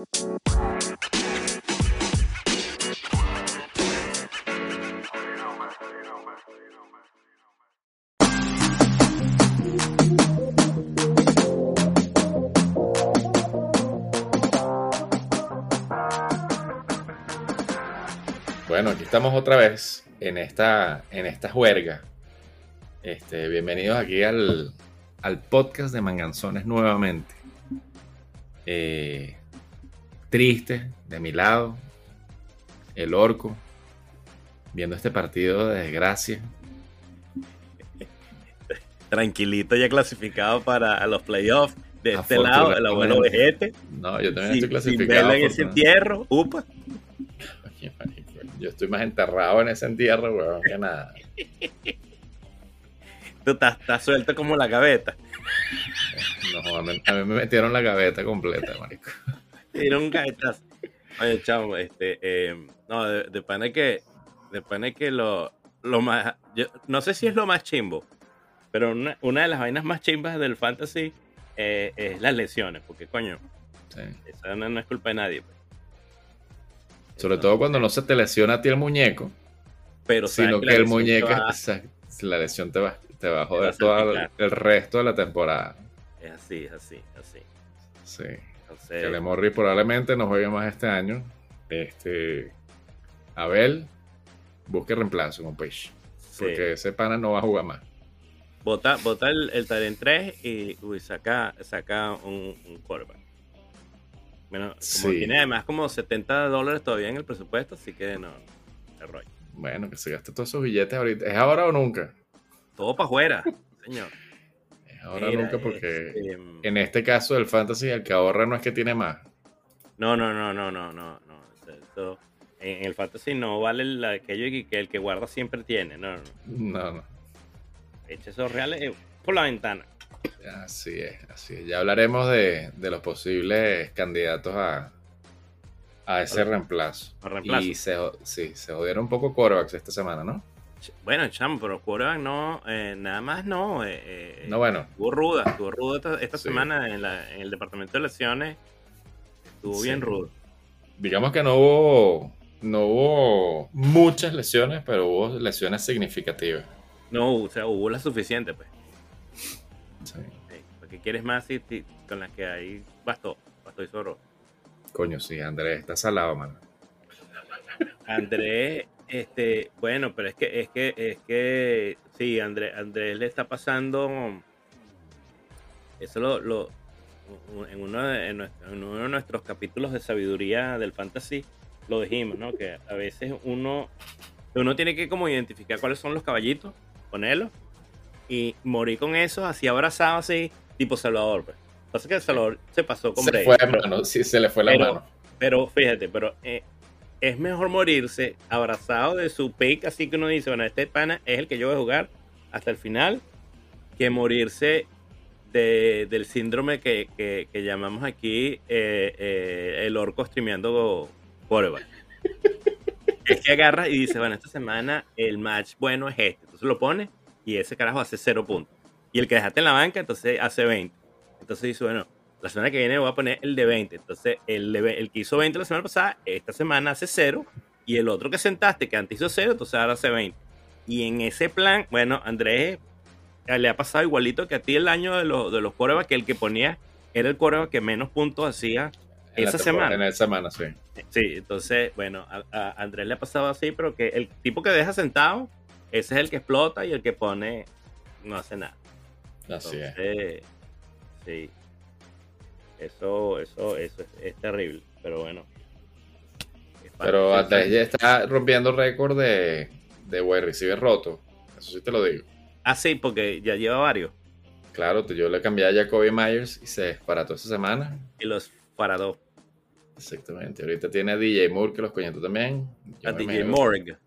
Bueno, aquí estamos otra vez en esta, en esta juerga. Este, bienvenidos aquí al, al podcast de Manganzones nuevamente. Eh, triste de mi lado, el orco, viendo este partido de desgracia. Tranquilito, ya clasificado para los playoffs. De este lado, el abuelo vejete. No, yo también estoy clasificado. Sin en ese entierro, upa. Yo estoy más enterrado en ese entierro, weón, que nada. Tú estás, suelto como la gaveta. No, a mí, me metieron la gaveta completa, marico. Dieron gavetazo. Oye, chavo, este, eh, no, de, de que, de que lo, lo más, yo, no sé si es lo más chimbo, pero una, una de las vainas más chimbas del fantasy eh, es las lesiones, porque coño, sí. esa no, es culpa de nadie. Pues. Sobre todo cuando no se te lesiona a ti el muñeco. Pero sino que, el muñeco, la lesión te va, te va a joder todo el resto de la temporada. Es así, es así, así. Sí. Que le Morri probablemente no juegue más este año. Este. Abel, busque reemplazo con Page. Porque ese pana no va a jugar más. Bota, bota el, el Taren 3 y saca, saca un, un bueno, como tiene además como 70 dólares todavía en el presupuesto, así que no, rollo. Bueno, que se gaste todos esos billetes ahorita. ¿Es ahora o nunca? Todo para afuera, señor. Ahora nunca porque este, en este caso del fantasy el que ahorra no es que tiene más. No, no, no, no, no, no. no. en el fantasy no vale el, aquello que el que guarda siempre tiene. No, no. No, no. Echa esos reales por la ventana. Así es, así es. Ya hablaremos de, los posibles candidatos a, a ese reemplazo. Y se, sí, se jodieron un poco quarterbacks esta semana, ¿no? Bueno, chamo, pero quarterback no, eh, nada más no. Eh, eh, no, bueno. Estuvo ruda, estuvo ruda esta, semana en, el departamento de lesiones. Estuvo bien rudo. Digamos que no hubo, no hubo muchas lesiones, pero hubo lesiones significativas. No, o sea, hubo la suficiente, pues. Porque quieres más y, con las que hay bastó, bastó y zorro. Coño, sí, Andrés, está salado, mano. Andrés, este, bueno, pero es que, es que, es que, sí, Andrés, Andrés le está pasando, eso lo, en, uno de, en, uno de nuestros capítulos de sabiduría del fantasy lo dijimos, ¿no? Que a veces uno, uno tiene que como identificar cuáles son los caballitos, ponerlos y morí con eso, así abrazado, así, tipo Salvador. Pues. Pasa que Salvador se pasó con Se fue mano, sí, se le fue la mano. Pero fíjate, pero eh, es mejor morirse abrazado de su pick, así que uno dice, bueno, este pana es el que yo voy a jugar hasta el final, que morirse de, del síndrome que, que, llamamos aquí eh, eh, el orco streameando quarterback. es que agarra y dice, bueno, esta semana el match bueno es este. Entonces lo pone y ese carajo hace cero puntos. Y el que dejaste en la banca, entonces hace 20. Entonces dice, bueno, la semana que viene voy a poner el de 20. Entonces, el, el que hizo 20 la semana pasada, esta semana hace cero. Y el otro que sentaste, que antes hizo cero, entonces ahora hace 20. Y en ese plan, bueno, Andrés eh, le ha pasado igualito que a ti el año de los, de los que el que ponía era el coreback que menos puntos hacía esa semana. En esa semana, sí. Sí, entonces, bueno, a, Andrés le ha pasado así, pero que el tipo que deja sentado ese es el que explota y el que pone no hace nada. Así es. Sí. Eso, eso, eso es, terrible, pero bueno. Pero hasta ya está rompiendo récord de, de wide receiver roto. Eso sí te lo digo. Ah, sí, porque ya lleva varios. Claro, yo le cambié a Jacoby Myers y se disparató esa semana. Y los paradó. Exactamente. Ahorita tiene a DJ Moore que los coñetó también. a DJ Moore.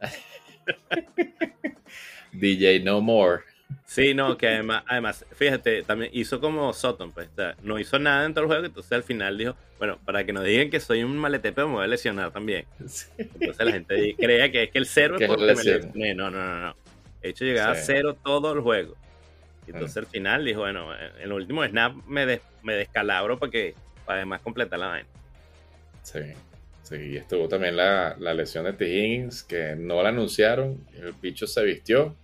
DJ No More. Sí, no, que además, además, fíjate, también hizo como Sutton, pues, no hizo nada en todo el juego, entonces al final dijo, bueno, para que nos digan que soy un maletepe, me voy a lesionar también. Entonces la gente crea que es que el cero es porque me lesioné. No, no, no, no. De hecho, llegaba a cero todo el juego. Entonces al final dijo, bueno, en el último snap me, me descalabro para que, para además completar la vaina. Sí, sí. Y estuvo también la, la lesión de T. Higgins, que no la anunciaron. El bicho se vistió,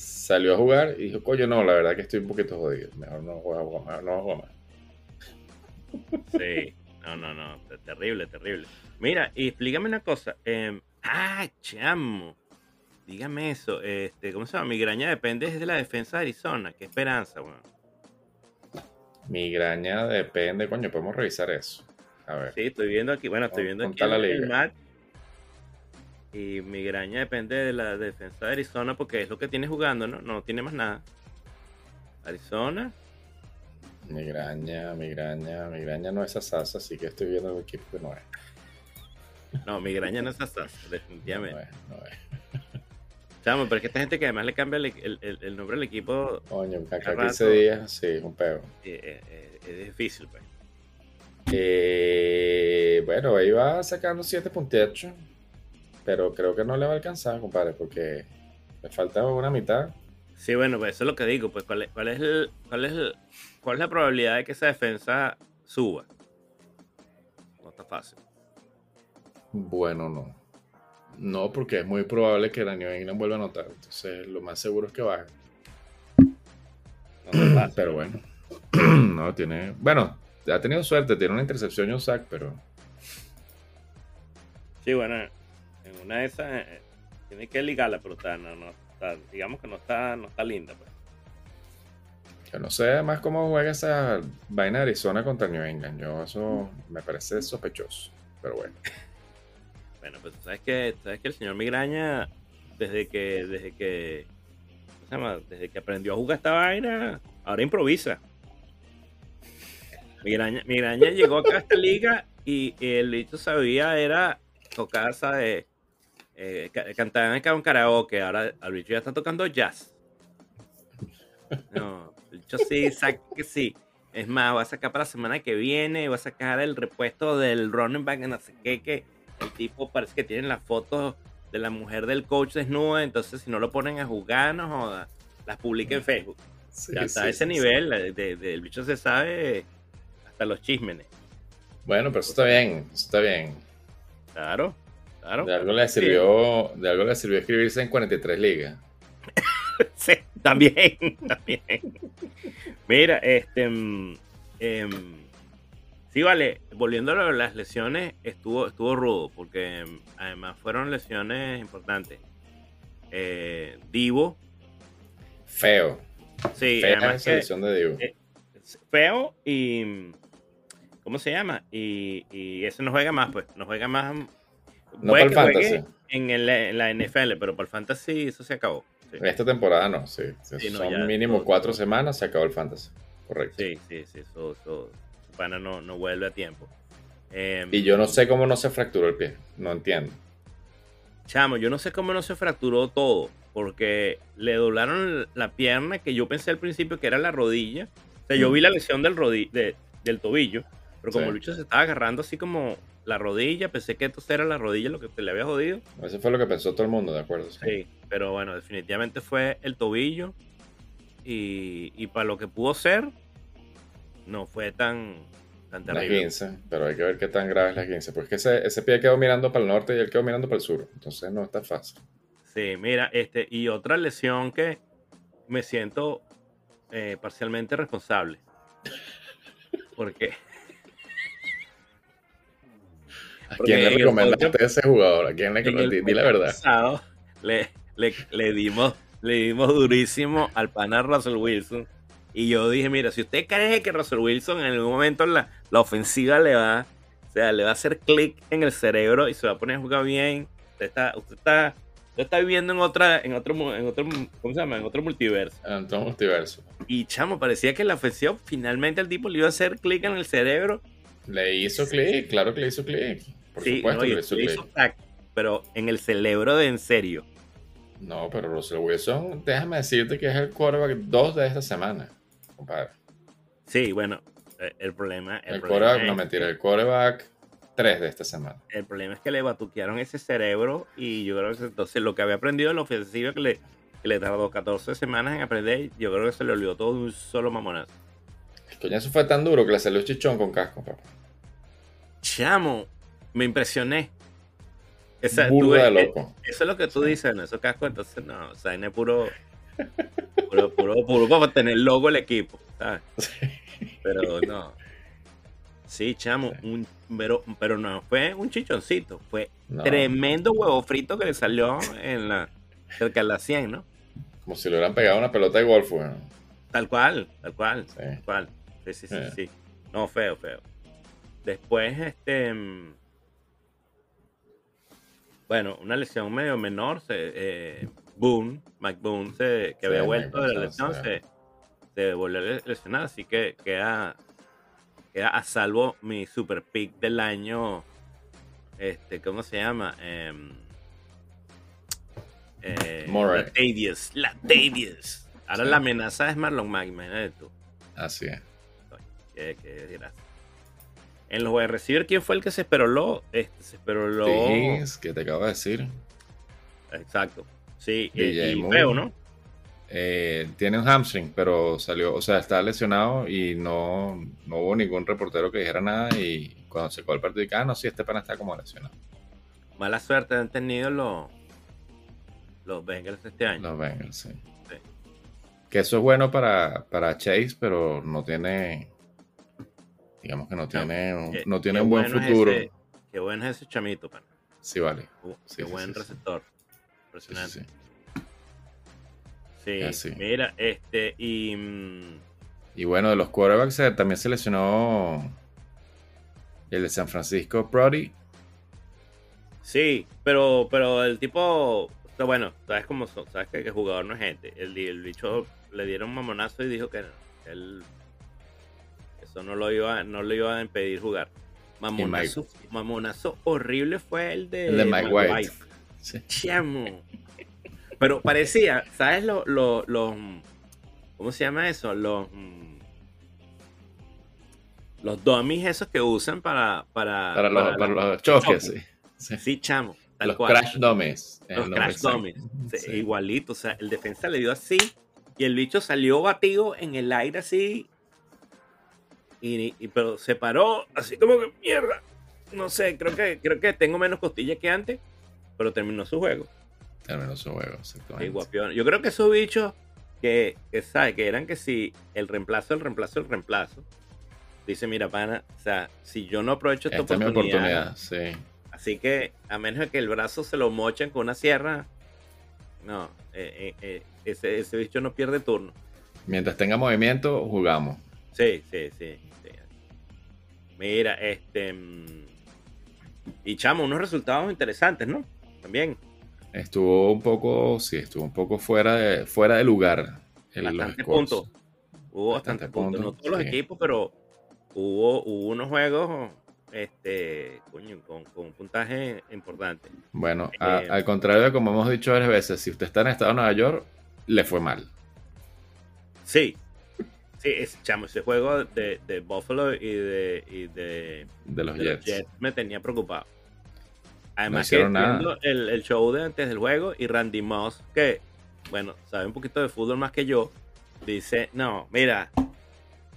salió a jugar y dijo, coño, no, la verdad que estoy un poquito jodido. Mejor no juego, mejor no juego más. Sí, no, no, no, terrible, terrible. Mira, y explícame una cosa. Eh, ah, chamo. Dígame eso. Este, ¿Cómo se llama? Migraña depende de la defensa de Arizona. Qué esperanza, bueno. Migraña depende, coño, podemos revisar eso. A ver. Sí, estoy viendo aquí, bueno, estoy viendo aquí el, el match. Y migraña depende de la defensa de Arizona porque es lo que tiene jugando, ¿no? No tiene más nada. Arizona. Migraña, migraña, migraña no es Asasa, así que estoy viendo el equipo que no es. No, migraña no es Asasa, definitivamente. No es, no es. Chamo, pero es que esta gente que además le cambia el, el, el nombre del equipo. Coño, acá 15 días, sí, un pego. Eh, eh, es difícil, pues. Eh, bueno, ahí va sacando 7.8, pero creo que no le va a alcanzar, compadre, porque le falta una mitad. Sí, bueno, pues eso es lo que digo, pues cuál es, cuál es, el, cuál es, el, cuál es la probabilidad de que esa defensa suba. No está fácil. Bueno, no. No, porque es muy probable que la New England vuelva a anotar. Entonces, lo más seguro es que baje. No pero bueno. no, tiene. Bueno, ha tenido suerte. Tiene una intercepción y un sack, pero. Sí, bueno. En una de esas. Eh, tiene que ligarla, pero está, no, no, está, digamos que no está, no está linda. Pues. Yo no sé además cómo juega esa vaina de Arizona contra New England. Yo, eso me parece sospechoso. Pero bueno. Bueno, pues sabes que, sabes que el señor Migraña, desde que, desde que, ¿cómo se llama? Desde que aprendió a jugar esta vaina, ahora improvisa. Migraña, Migraña llegó acá a esta liga y el bicho sabía era tocar, ¿sabes? Eh, cantar en un karaoke, ahora el bicho ya está tocando jazz. No, el bicho sí, que sí. Es más, va a sacar para la semana que viene, va a sacar el repuesto del running back, no sé qué, que el tipo parece que tiene las fotos de la mujer del coach desnuda, entonces si no lo ponen a jugar, no joda, las publica en Facebook. Sí, ya está a ese sí, nivel, sí. De, de, el bicho se sabe hasta los chismenes. Bueno, pero eso está bien, eso está bien. Claro, claro. De algo le sirvió, de algo le sirvió escribirse en 43 ligas. sí, también, también. Mira, este... Eh, Sí, vale, volviendo a las lesiones, estuvo, estuvo rudo, porque mm, además fueron lesiones importantes. Eh, Divo. Feo. Sí, Fea además lesión de Divo. Eh, feo y. mm, ¿Cómo se llama? Y, y ese no juega más, pues. No juega más. No para el fantasy. En, el- en la NFL, pero para el fantasy eso se acabó. Sí, Esta temporada no, sí. Sí, no, Son mínimo todo- cuatro semanas, se acabó el fantasy. Correcto. sí, sí, sí, eso, eso- su pana no, no vuelve a tiempo. Em, Y yo no sé cómo no se fracturó el pie. No entiendo. Chamo, yo no sé cómo no se fracturó todo, porque le doblaron la pierna que yo pensé al principio que era la rodilla. O sea, yo Mm. vi la lesión del, de- del tobillo, pero como Sí. el bicho se estaba agarrando así como la rodilla, pensé que esto era la rodilla lo que se le había jodido. Eso fue lo que pensó todo el mundo, ¿de acuerdo? Sí. Sí, pero bueno, definitivamente fue el tobillo. Y, y para lo que pudo ser, no fue tan, tan terrible. 15, pero hay que ver qué tan grave es las 15. Porque es que ese, ese pie quedó mirando para el norte y él quedó mirando para el sur. Entonces no está fácil. Sí, mira, este, y otra lesión que me siento eh, parcialmente responsable. Porque ¿A quién le recomendaste podcast- a ese jugador? ¿A quién le recomendaste? Di la verdad. pasado le, le, le dimos, le dimos durísimo al pana Russell Wilson. Y yo dije, mira, si usted cree que Russell Wilson en algún momento la, la ofensiva le va, o sea, le va a hacer clic en el cerebro y se va a poner a jugar bien, usted está, usted está, usted está viviendo en otra, en otro, en otro, ¿cómo se llama? En otro multiverso. En todo multiverso. Y chamo, parecía que la ofensiva finalmente el tipo le iba a hacer clic en el cerebro. Le hizo clic, claro que le hizo clic. Por sí, supuesto hizo pero en el cerebro de en serio. No, pero Russell Wilson, déjame decirte que es el quarterback 2 de esta semana, compadre. Sí, bueno, eh, el problema, el, El, problema quarterback, es, no mentira, el quarterback 3 de esta semana. el problema es que le batuquearon ese cerebro y yo creo que entonces lo que había aprendido en la ofensiva que le, que le tardó 14 semanas en aprender, yo creo que se le olvidó todo de un solo mamonazo. El coñazo fue tan duro que le salió chichón con casco, papá. chamo, me impresioné. Esa, Burda de loco. Eso es lo que tú dices en esos cascos, entonces no, o sea, es puro, puro, puro, puro, para tener logo el equipo, ¿sabes? Pero no. Sí, chamo, un, pero, pero no fue un chichoncito, fue tremendo huevo frito que le salió en la cerca de la 100, ¿no? Como si le hubieran pegado una pelota de golf, bueno. Tal cual, tal cual, tal cual. Sí, sí, sí, sí. No, feo, feo. Después, este. Bueno, una lesión medio menor. Se, eh, Boone, Mike Boone, que había vuelto de la lesión, se, se, volvió a lesionar. Así que queda, queda a salvo mi super pick del año. Este, ¿Cómo se llama? Em, eh, eh, La Latavius. Ahora la amenaza es Marlon Mack, imagínate tú. Así es. Qué, qué en los wide receiver, ¿quién fue el que se esperó lo? Este, se esperó lo. que te acabo de decir. Exacto. Sí, y, feo, ¿no? Eh, tiene un hamstring, pero salió, o sea, está lesionado y no, no hubo ningún reportero que dijera nada. Y cuando se fue el partido, ah, no, sí, este pana está como lesionado. Mala suerte han tenido los, los Bengals este año. Los Bengals, sí. Que eso es bueno para, para Chase, pero no tiene. Digamos que no tiene, no, tiene un buen futuro. qué bueno es ese chamito, pana. Sí, vale. qué buen receptor. Impresionante. Sí, mira, este, y. Mm, y bueno, de los quarterbacks eh, también se lesionó el de San Francisco, Brody. Sí, pero, pero el tipo, bueno, sabes cómo sabes que el jugador no es gente. El, el bicho le dieron un mamonazo y dijo que él eso no lo iba, no lo iba a impedir jugar. Mamonazo, mamonazo horrible fue el de, el de Mike, White. Chamo. Pero parecía, ¿sabes los lo, ¿cómo se llama eso? Los los dummies esos que usan para para, para, los, choques, sí. sí. chamo. los crash dummies. Los crash dummies. Igualito, o sea, el defensa le dio así y el bicho salió batido en el aire así. Y, pero se paró así como que mierda. No sé, creo que, creo que tengo menos costillas que antes, pero terminó su juego. Terminó su juego, exactamente. Yo creo que esos bichos que, que, ¿sabe? que eran que si el reemplazo, el reemplazo, el reemplazo. Dice, mira, pana, o sea, si yo no aprovecho esta, oportunidad, oportunidad sí. Así que, a menos de que el brazo se lo mochen con una sierra, no, eh, eh, eh, ese, ese bicho no pierde turno. Mientras tenga movimiento, jugamos. Sí, sí, sí. Mira, este. Mm, y chamo, unos resultados interesantes, ¿no? También. Estuvo un poco, sí, estuvo un poco fuera de, fuera de lugar. En bastante puntos. Hubo bastante, puntos. No todos los equipos, pero hubo, hubo unos juegos este, coño, con, con, puntaje importante. Bueno, eh, al contrario de como hemos dicho varias veces, si usted está en el estado de Nueva York, le fue mal. Sí, sí, chamo, ese juego de, de Buffalo y de, y de, de, los, Jets. me tenía preocupado. Además, que nada. El, el, show de antes del juego y Randy Moss, que, bueno, sabe un poquito de fútbol más que yo, dice: No, mira,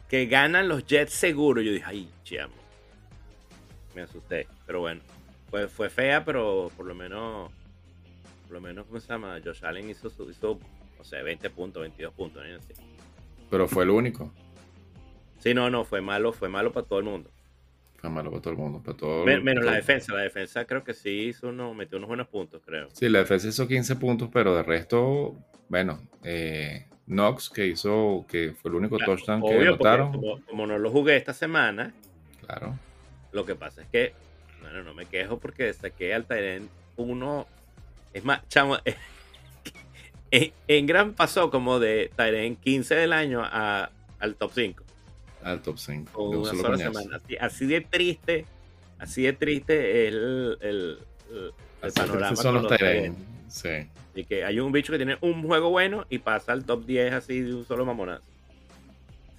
que ganan los Jets seguro. Yo dije: Ay, chamo me asusté. Pero bueno, fue, fue fea, pero por lo menos, por lo menos, ¿cómo se llama? Josh Allen hizo, hizo no sé, 20 puntos, 22 puntos. Pero fue el único. Sí, no, no, fue malo, fue malo para todo el mundo. Fue malo para todo el mundo, para todo. menos la defensa, la defensa creo que sí hizo uno, metió unos buenos puntos, creo. Sí, la defensa hizo 15 puntos, pero de resto, bueno, eh, Knox que hizo, que fue el único touchdown que anotaron. Como, como, no lo jugué esta semana, claro. Lo que pasa es que, bueno, no me quejo porque saqué al Tyrant 1. Es más, chamo, en, gran pasó como de Tyrant 15 del año a, al top 5. Al top 5. una sola semana. Así, de triste, así de triste el, el, el, panorama. Son los. Sí. Y que hay un bicho que tiene un juego bueno y pasa al top 10 así de un solo mamonazo.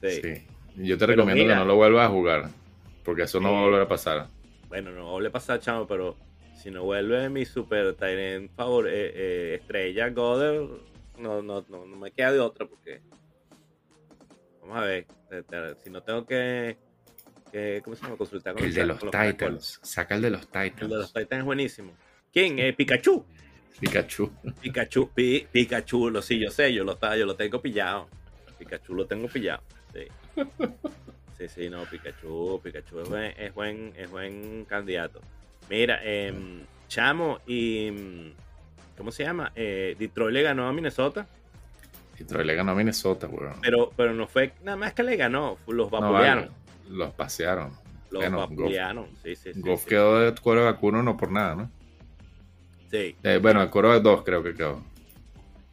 Sí. sí. Yo te recomiendo que no lo vuelvas a jugar. Porque eso no va a volver a pasar. Bueno, no va a volver a pasar, chamo, pero si no vuelve mi super Tyrant favor, eh, eh, estrella Goddard, no, no, no, me queda de otra porque. Vamos a ver. Si no tengo que, que ¿cómo se llama? Consultar con El de los caracoles. Titans. Saca el de los El de los Titans. Titans es buenísimo. ¿Quién? Eh, Pikachu. Pikachu. Pikachu, Pi- Pikachu, lo sí, yo sé, yo lo, estaba- yo lo tengo pillado. Pikachu lo tengo pillado. Sí. Sí, sí, no, Pikachu, Pikachu es buen, es buen, es buen candidato. Mira, em, Chamo y mm, ¿cómo se llama? Eh, Detroit le ganó a Minnesota, Detroit le ganó a Minnesota, weón. pero, pero no fue nada más que le ganó, los vapulearon. Los pasearon. Los Bueno, vapulearon, sí, sí, sí. Goff sí. quedó de cuero vacuno no por nada, ¿no? Sí. Eh, bueno, el cuero de dos creo que quedó.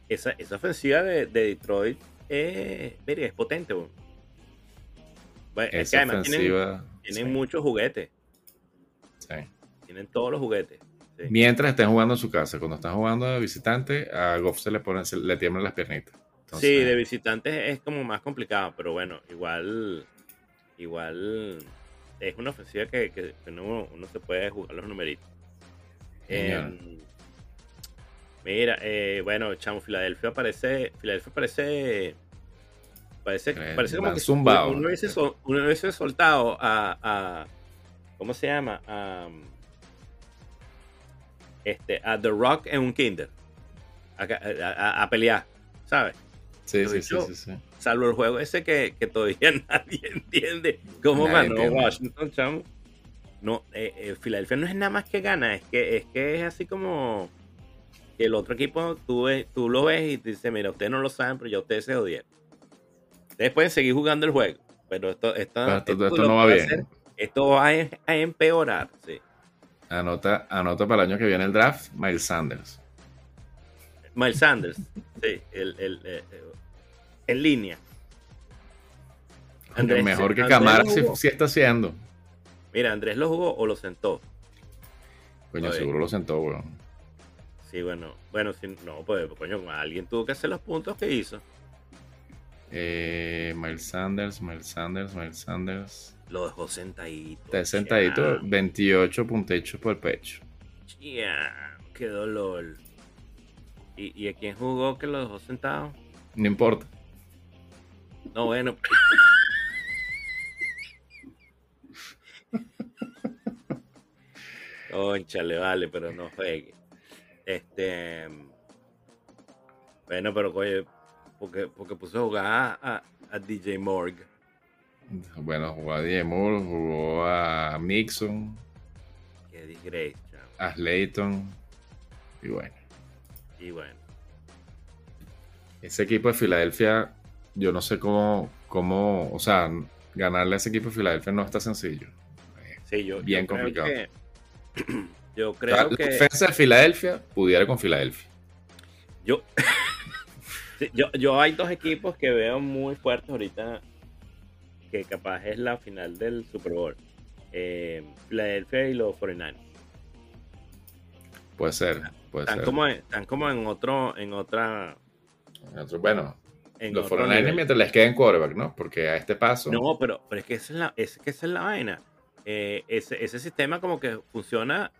Esa, esa ofensiva de, de Detroit es, mira, es potente. Bueno, es que además tienen, ofensiva. tienen sí, muchos juguetes. Tienen todos los juguetes. sí. Mientras estén jugando en su casa, cuando están jugando de visitante, a Goff se le ponen, se le tiemblan las piernitas. Entonces, Sí, de visitantes es como más complicado, pero bueno, igual, igual es una ofensiva que, que- que uno, uno se puede jugar los numeritos. Em, mira, eh, bueno, chamo, Filadelfia parece, Filadelfia parece, parece, Eh, parece como que zumbado. uno, hubiese, sol- uno hubiese soltado a, a- ¿cómo se llama? A, este, a The Rock en un Kinder, a, a- a- a pelear, ¿sabes? sí, sí, sí, dicho. sí, sí. Salvo el juego ese que, que todavía nadie entiende cómo Nadie ganó entiende. Washington, chamo. No, eh, eh, Filadelfia no es nada más que gana, es que es que es así como que el otro equipo tú, ves- tú lo ves y te dice, mira, ustedes no lo saben, pero ya ustedes se odian. Ustedes pueden seguir jugando el juego, pero esto, esto, Pero esto, esto esto lo no va bien. hacer- esto va a, a empeorar, sí. Anota, anota para el año que viene el draft, Miles Sanders. Miles Sanders, sí, el, el, eh, eh, en línea. Andrés- mejor que Camara sí, está haciendo. Mira, Andrés lo jugó o lo sentó. Coño, seguro lo sentó, weón. Sí, bueno, bueno, si, no, pues, coño, alguien tuvo que hacer los puntos que hizo. Eh, Miles Sanders, Miles Sanders, Miles Sanders. Lo dejó sentadito. Está sentadito, 28 puntitos por pecho. Ya, qué dolor. ¿Y, ¿Y a quién jugó que lo dejó sentado? No importa. No, bueno. Conchale, vale, pero no juegue. Este. Bueno, pero coño, porque, porque puso a jugar a, a- a DJ Morg. Bueno, jugó a Moore, jugó a Mixon, Qué disgrace, a Slayton. Y bueno, Y bueno. ese equipo de Filadelfia, yo no sé cómo, cómo, o sea, ganarle a ese equipo de Filadelfia no está sencillo. Sí, yo, Bien yo creo complicado. que- yo O sea, creo la que. defensa de Filadelfia pudiera con Filadelfia. Yo, yo, yo hay dos equipos que veo muy fuertes ahorita, que capaz es la final del Super Bowl. Eh, Philadelphia y los 49ers. Puede ser, puede Están ser. como, en- están como en otro, en otra, Otro- Bueno, en los otro 49ers nivel. mientras les queden quarterback, ¿no? Porque a este paso. No, pero, pero es que esa es la, es que esa es la vaina. Eh, ese, ese sistema como que funciona,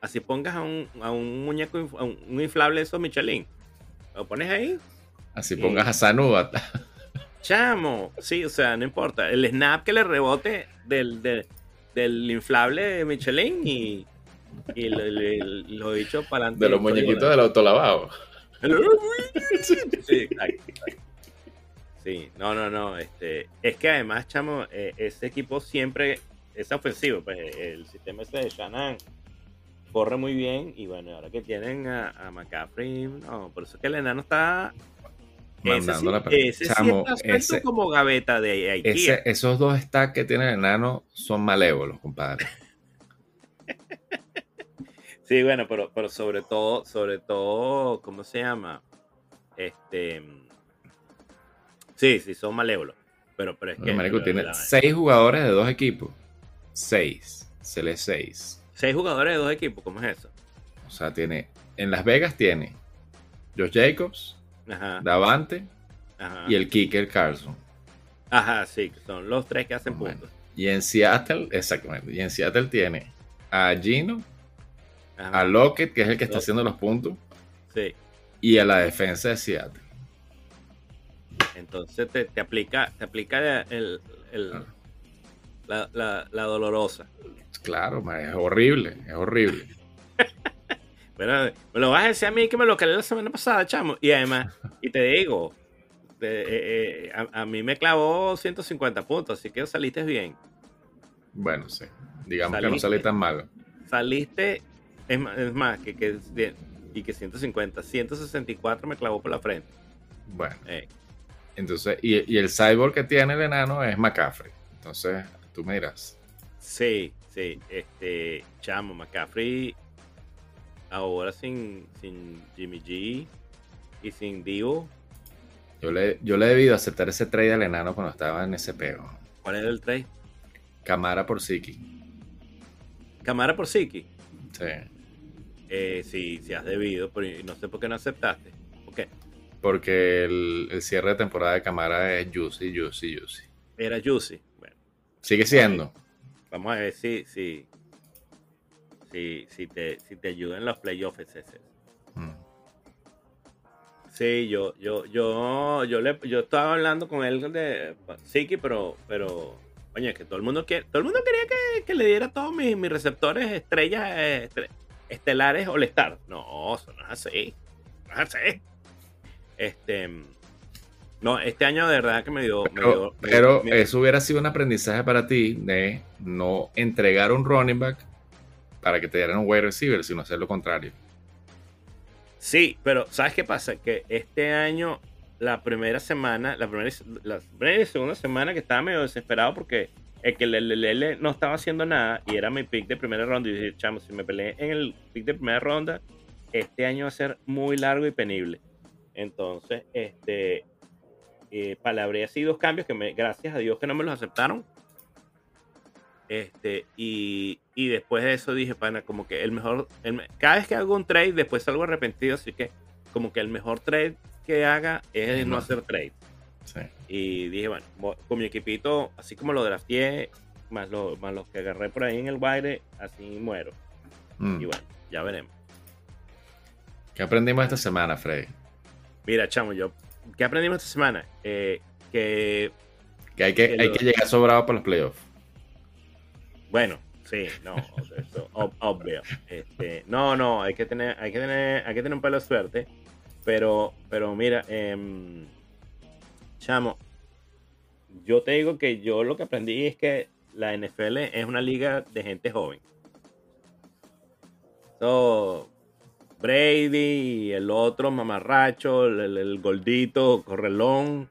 así pongas a un, a un muñeco, a un, inflable de esos Michelin. Lo pones ahí, Así pongas a Sanu a- Chamo, sí, o sea, no importa. El snap que le rebote del, del, del inflable de Michelin y, y lo, lo dicho para adelante. de los muñequitos del autolavado. Sí, exacto, exacto. Sí, no, no, no. Este, es que además, chamo, eh, ese equipo siempre es ofensivo. Pues el sistema ese de Shannon corre muy bien. Y bueno, ahora que tienen a, a McCaffrey, no, por eso es que el enano está. Mandando la ese Chamo, ese- como gaveta de Haití. Ese- esos dos stacks que tiene el enano son malévolos, compadre. Sí, bueno, pero, pero sobre todo, sobre todo, ¿cómo se llama? Este. Sí, sí, son malévolos. Pero, pero es que. Marico tiene la- seis jugadores de dos equipos. Seis. Se le seis. Seis jugadores de dos equipos, ¿cómo es eso? O sea, tiene. En Las Vegas tiene Josh Jacobs, Ajá. Davante Ajá. y el kicker Carlson. Ajá, sí, son los tres que hacen puntos. Y en Seattle, exactamente. Y en Seattle tiene a Gino, Ajá. a Lockett, que es el que está Lockett. haciendo los puntos, Sí. y a la defensa de Seattle. Entonces te, te aplica, te aplica el, el- Ah. La, la, la dolorosa. Claro, ma, es horrible, es horrible. Pero me lo vas a decir a mí que me lo calé la semana pasada, chamo. Y además, y te digo, te- eh, eh, a, a mí me clavó 150 puntos, así que saliste bien. Bueno, sí. Digamos que no salí tan malo. Saliste, es más, es más que, que y que 150, 164 me clavó por la frente. Bueno, Eh, entonces, y, y el cyborg que tiene el enano es McCaffrey. Entonces, tú me dirás. sí, sí, este, chamo, McCaffrey, ahora sin, sin Jimmy G y sin Divo, Yo le, yo le he debido aceptar ese trade al enano cuando estaba en ese pego. ¿cuál era el trade? Camara por Siki. Camara por Siki. Sí. Eh, sí, sí has debido, pero no sé por qué no aceptaste. ¿Por qué? Porque el, el cierre de temporada de Camara es juicy, juicy, juicy. Era Juicy. Bueno, Sigue siendo. vamos a ver si, si, si, si, te, si te ayudan los playoffs ese. Mm. Sí, yo, yo, yo, yo, le, yo estaba hablando con él de Siki, pero, pero, oye, que todo el mundo quiere, todo el mundo quería que, que le diera todos mis, mis receptores estrellas estre- estelares o star. No, eso no es así. No es así. Este, no, este año de verdad que me dio, me Pero, dio- me- pero me- eso hubiera sido un aprendizaje para ti de no entregar un running back para que te dieran un wide receiver, sino hacer lo contrario. Sí, pero ¿sabes qué pasa? Que este año, la primera semana, la primera, la primera y segunda semana que estaba medio desesperado porque el que le no estaba haciendo nada y era mi pick de primera ronda. Y dije, chamo, si me peleé en el pick de primera ronda, este año va a ser muy largo y penible. Entonces, este, eh, palabré así dos cambios que me, gracias a Dios que no me los aceptaron. Este, y, y después de eso dije, pana, como que el mejor, el cada vez que hago un trade, después salgo arrepentido, así que como que el mejor trade que haga es no hacer trade. Sí. Y dije, bueno, con mi equipito, así como lo drafteé, más, lo- más los que agarré por ahí en el wire, así muero. Mm. Y bueno, ya veremos. ¿Qué aprendimos esta semana, Freddy? Mira, chamo, yo, ¿qué aprendimos esta semana? Eh, que Que hay que, Que hay lo- que llegar sobrado para los playoffs. Bueno, sí, no, eso, ob- obvio. Este, no, no, hay que tener, hay que tener, hay que tener un pelo de suerte. Pero, pero mira, em, chamo, yo te digo que yo lo que aprendí es que la NFL es una liga de gente joven. So, Brady y el otro mamarracho, el- el gordito, correlón.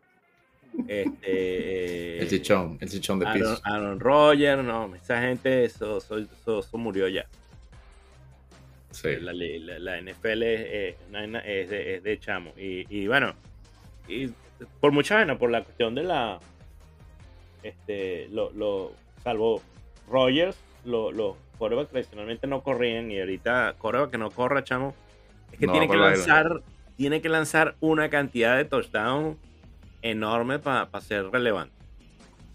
Este, El chichón, el chichón de Aaron, piso. Aaron Rodgers, no, esa gente, eso, eso, eso- eso murió ya. Sí. La, la- la NFL es, es- de, es de chamo. Y, y bueno, y por mucha vaina, por la cuestión de la. Este, lo, lo, salvo Rogers, lo- los quarterbacks tradicionalmente no corrían. Y ahorita, quarterback que no corra, chamo, es que No, tiene que la- lanzar, tiene que lanzar una cantidad de touchdowns enorme para ser relevante.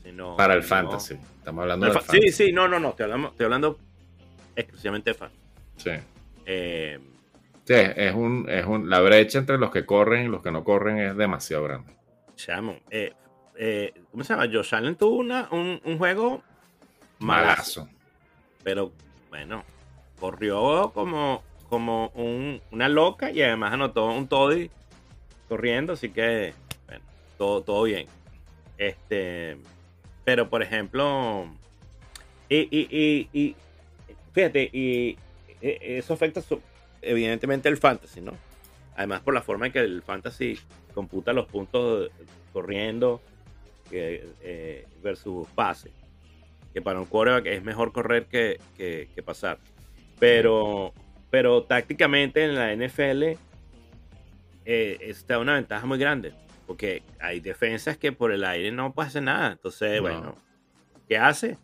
Si no- Para el no- fantasy. Estamos hablando del el fa- sí, fantasy. sí, no, no, no, estoy hablando, estoy hablando exclusivamente de fan. Sí. Eh, Sí, es un, es un, la brecha entre los que corren y los que no corren es demasiado grande. chamo, eh, eh, ¿cómo se llama? Josh Allen tuvo una, un, un juego malazo, Malazo. pero bueno, corrió como, como un- una loca y además anotó un toddy corriendo, así que, todo, todo bien. Este, pero por ejemplo, y, y, y, y fíjate, y e- eso afecta su- evidentemente el fantasy, ¿no? Además por la forma en que el fantasy computa los puntos corriendo eh, versus pase. Que para un quarterback es mejor correr que, que- que pasar. Pero, pero tácticamente en la NFL eh, está una ventaja muy grande. Porque hay defensas que por el aire no hacer nada. Entonces, No. bueno, ¿qué hace?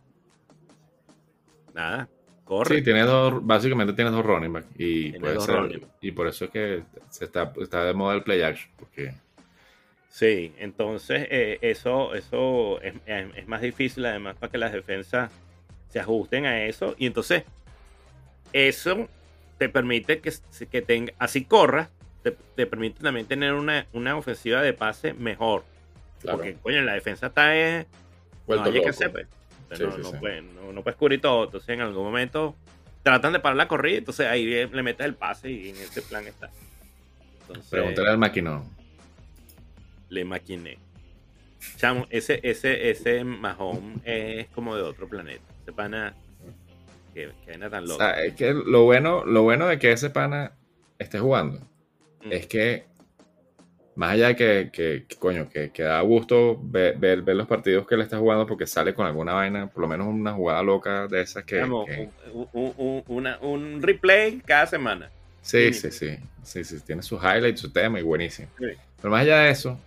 Nada, corre. Sí, tienes dos, básicamente tienes dos running back. Y, puede ser- running back. y por eso es que se está, está de moda el play action. Porque Sí, entonces eh, eso, eso es, más difícil además para que las defensas se ajusten a eso. Y entonces eso te permite que, que tenga, así corras, te, te permite también tener una, una ofensiva de pase mejor. claro, Porque, coño, la defensa está eh, no vuelto hay que pues. Entonces no, no, Pueden, no, puedes cubrir todo. Entonces en algún momento tratan de parar la corrida, entonces ahí le metes el pase y en ese plan está. Pregúntale al maquinón. Le maquiné. Chamo, ese, ese, ese Mahón es como de otro planeta. Ese pana que, que tan loco. es que lo bueno, lo bueno de que ese pana esté jugando. Es que más allá de que, que, coño, que, que, da gusto ver, ver, los partidos que le está jugando porque sale con alguna vaina, por lo menos una jugada loca de esas que... un, replay cada semana. Sí, sí, sí, sí, sí, tiene su highlight, su tema y buenísimo. Pero más allá de eso,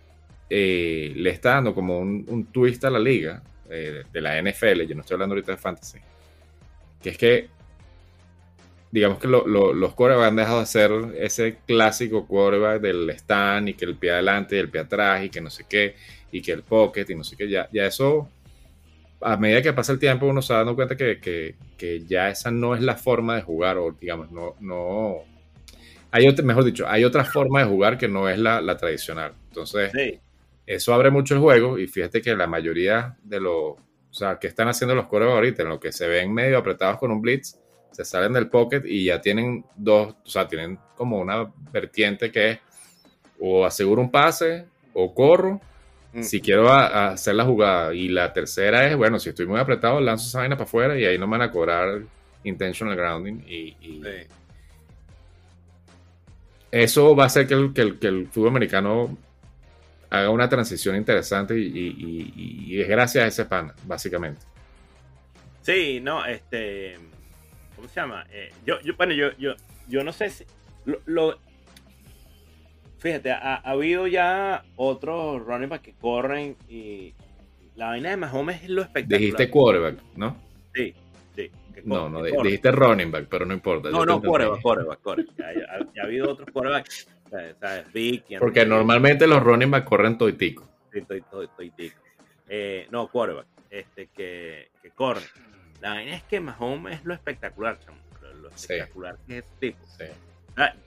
eh, le está dando como un, twist a la liga eh, de la NFL, yo no estoy hablando ahorita de fantasy, que es que digamos que los quarterbacks han dejado de hacer ese clásico quarterback del stand y que el pie adelante y el pie atrás y que no sé qué y que el pocket y no sé qué. Ya, ya eso, a medida que pasa el tiempo, uno se va dando cuenta que, ya esa no es la forma de jugar o digamos, no, no, hay otra, mejor dicho, hay otra forma de jugar que no es la, tradicional. Entonces, eso abre mucho el juego y fíjate que la mayoría de los, o sea, que están haciendo los quarterbacks ahorita, en lo que se ven medio apretados con un blitz, se salen del pocket y ya tienen dos, o sea, tienen como una vertiente que es o aseguro un pase o corro mm. si quiero hacer la jugada. Y la tercera es, bueno, si estoy muy apretado, lanzo esa vaina para afuera y ahí no me van a cobrar intentional grounding. Y, eso va a hacer que el, que, el, fútbol americano haga una transición interesante y, y, es gracias a ese pan, básicamente. Sí, no, este ¿Cómo se llama? Eh, yo, yo, bueno, yo, yo, yo no sé si. Lo, fíjate, ha, habido ya otros running backs que corren y la vaina de Mahomes es lo espectacular. Dijiste quarterback, ¿no? Sí, sí. no, no, dijiste running back, pero no importa. No, no, quarterback, quarterback, quarterback. Ya, ha habido otros quarterbacks. ¿sabes? Big, Porque normalmente los running backs corren toitico. Sí, toitico. Eh, no, quarterback, este, que, que corren. La vaina es que Mahomes es lo espectacular, chamo. Lo, espectacular que es ese tipo.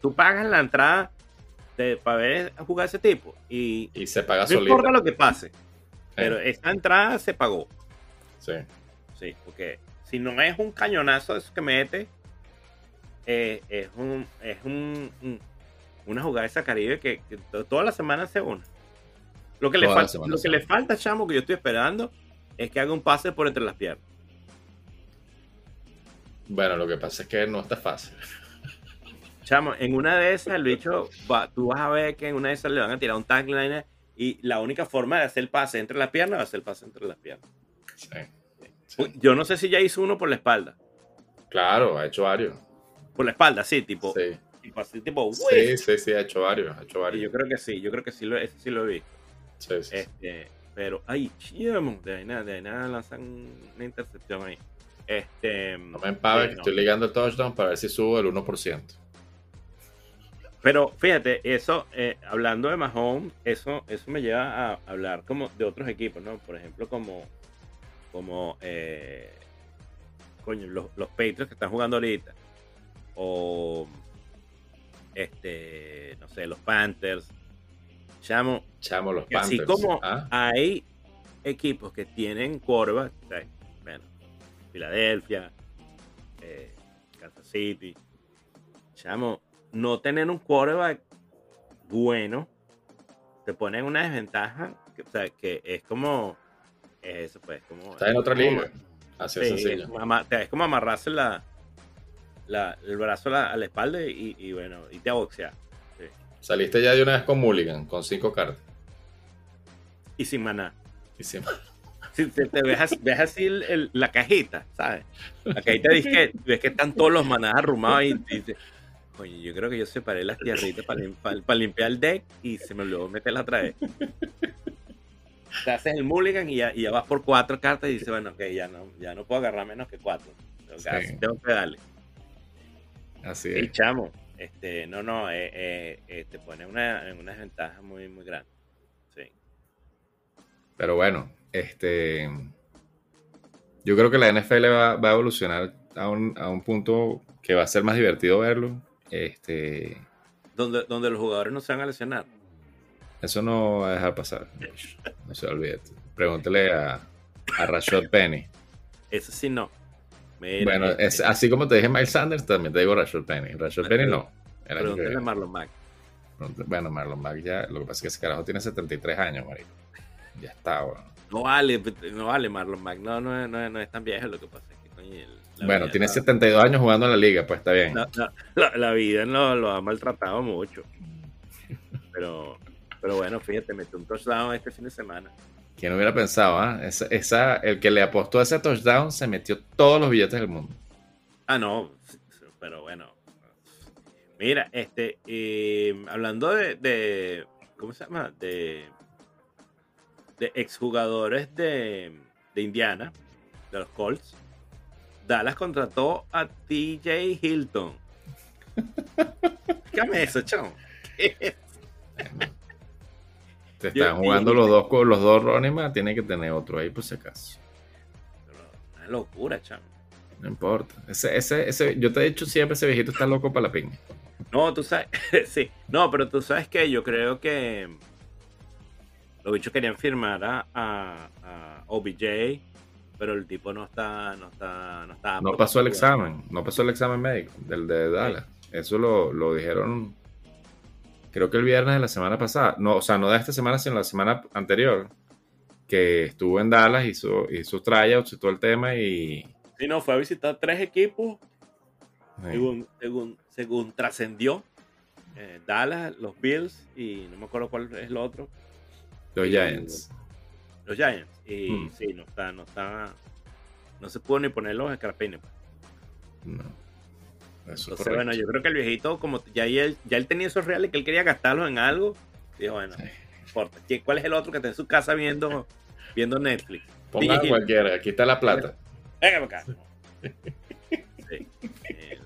tú pagas la entrada para ver jugar ese tipo y, se paga No importa lo que pase, pero esta entrada se pagó. Sí. Sí, porque si no es un cañonazo eso que mete, eh, es un es un, una jugada de esa Caribe que, toda la semana se une. Lo que, le falta, lo que le falta, chamo, que yo estoy esperando, es que haga un pase por entre las piernas. Bueno, lo que pasa es que no está fácil. Chamo, en una de esas, el bicho, tú vas a ver que en una de esas le van a tirar un tagline y la única forma de hacer el pase entre las piernas va a ser el pase entre las piernas. Sí. Yo no sé si ya hizo uno por la espalda. Claro, ha hecho varios. Por la espalda, sí, tipo. Sí. Tipo así, tipo. Sí, sí, sí, ha hecho varios. Ha hecho varios. yo creo que sí, yo creo que sí lo, ese sí lo he visto. Sí, sí. Este, pero, ay, chamo, de ahí nada, de ahí nada lanzan una intercepción ahí. Este, no me empaves que estoy ligando el touchdown para ver si subo el 1%. Pero fíjate, eso, eh, hablando de Mahomes, eso, eso me lleva a hablar como de otros equipos, ¿no? Por ejemplo, como, como eh, coño, los, los Patriots que están jugando ahorita. O, este, no sé, los Panthers. Chamo, Chamo los Panthers. Así como ¿ah? hay equipos que tienen quarterback, Filadelfia, eh, Kansas City. Chamo, no tener un quarterback bueno te pone en una desventaja que, o sea, que es como eso pues como está en otra liga. Así es sencillo. es como amarrarse la, la el brazo a la, espalda y, bueno y te boxear. Saliste ya de una vez con Mulligan con cinco cartas. Y sin maná. Y sin maná si te, ves, así la cajita, ¿sabes? La cajita dice que ves que están todos los manadas arrumados y dices, oye, yo creo que yo separé las tierritas para, limpiar el deck y se me olvidó meterla otra vez. Te haces el mulligan y ya, y ya vas por cuatro cartas y dices, bueno, ok, ya no, ya no puedo agarrar menos que cuatro. Tengo que darle. Así es. Y chamo, este, no, no, eh, eh, eh, te pone una, en una desventaja muy, muy grande. Sí. Pero bueno, este, yo creo que la NFL va, a evolucionar a un, punto que va a ser más divertido verlo. Este, donde, donde los jugadores no se van a lesionar. Eso no va a dejar pasar. No se olvide. Pregúntele a, a Rashad Penny. Eso sí no. Mira, bueno, es, así como te dije Miles Sanders, también te digo Rashford Penny. Rashford Penny no. Pregúntale a Marlon Mack. Bueno, Marlon Mack ya, lo que pasa es que ese carajo tiene 73 años, marico. Ya está, bueno. No vale, no vale Marlon Mack, no, no, no, no es tan viejo lo que pasa. bueno, tiene 72 años jugando en la liga, pues está bien. La, vida no, lo ha maltratado mucho. Pero, pero bueno, fíjate, metió un touchdown este fin de semana. ¿Quién hubiera pensado? ah? Esa, el que le apostó a ese touchdown se metió todos los billetes del mundo. Ah, no, pero bueno, Mira, este, eh, hablando de, ¿cómo se llama? De, de exjugadores de, de Indiana, de los Colts. Dallas contrató a TJ Hilton. Dígame eso, chamo. Te están jugando los dos con los dos Ronnie tiene que tener otro ahí por si acaso. Una locura, chamo. No importa. Ese, ese, ese, yo te he dicho siempre, ese viejito está loco para la piña. No, tú sabes, sí. No, pero tú sabes que yo creo que los bichos querían firmar a, a, OBJ, pero el tipo no está, no está, no está. No pasó el examen, no pasó el examen médico del de Dallas. Eso lo, lo, dijeron, creo que el viernes de la semana pasada. No, o sea, no de esta semana, sino la semana anterior, que estuvo en Dallas, hizo, hizo tryouts y todo el tema y. Sí, no, fue a visitar tres equipos. Según, según, según trascendió, eh, Dallas, los Bills y no me acuerdo cuál es lo otro. Los Giants. Los Giants. Y hmm. sí, no está, no está, no se pudo ni poner los escarpines. Pues. No. Eso Entonces, bueno, yo creo que el viejito, como ya él, ya él tenía esos reales que él quería gastarlos en algo, dijo, bueno, no importa. ¿Cuál es el otro que está en su casa viendo, viendo Netflix? Ponga cualquiera, aquí está la plata. Venga acá. Sí.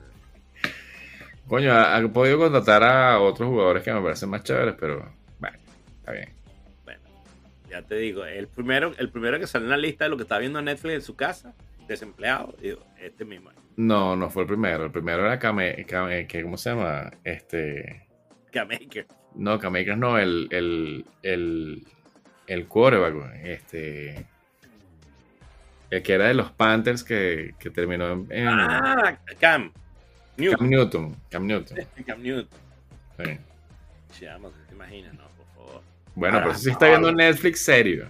Coño, ha, podido contratar a otros jugadores que me parecen más chéveres, pero bueno, está bien. Ya te digo, el primero, el primero que salió en la lista de lo que estaba viendo Netflix en su casa, desempleado, digo, este mismo. No, no fue el primero. El primero era Kame, que, ¿cómo se llama? Este. Kamaker. No, Kamaker no, el, el, el, el quarterback, este. El que era de los Panthers que, que terminó en, Ah, Cam. Cam Newton. Cam Newton. Cam Newton. Sí. no te imaginas, no. Bueno, pero si está viendo Netflix serio.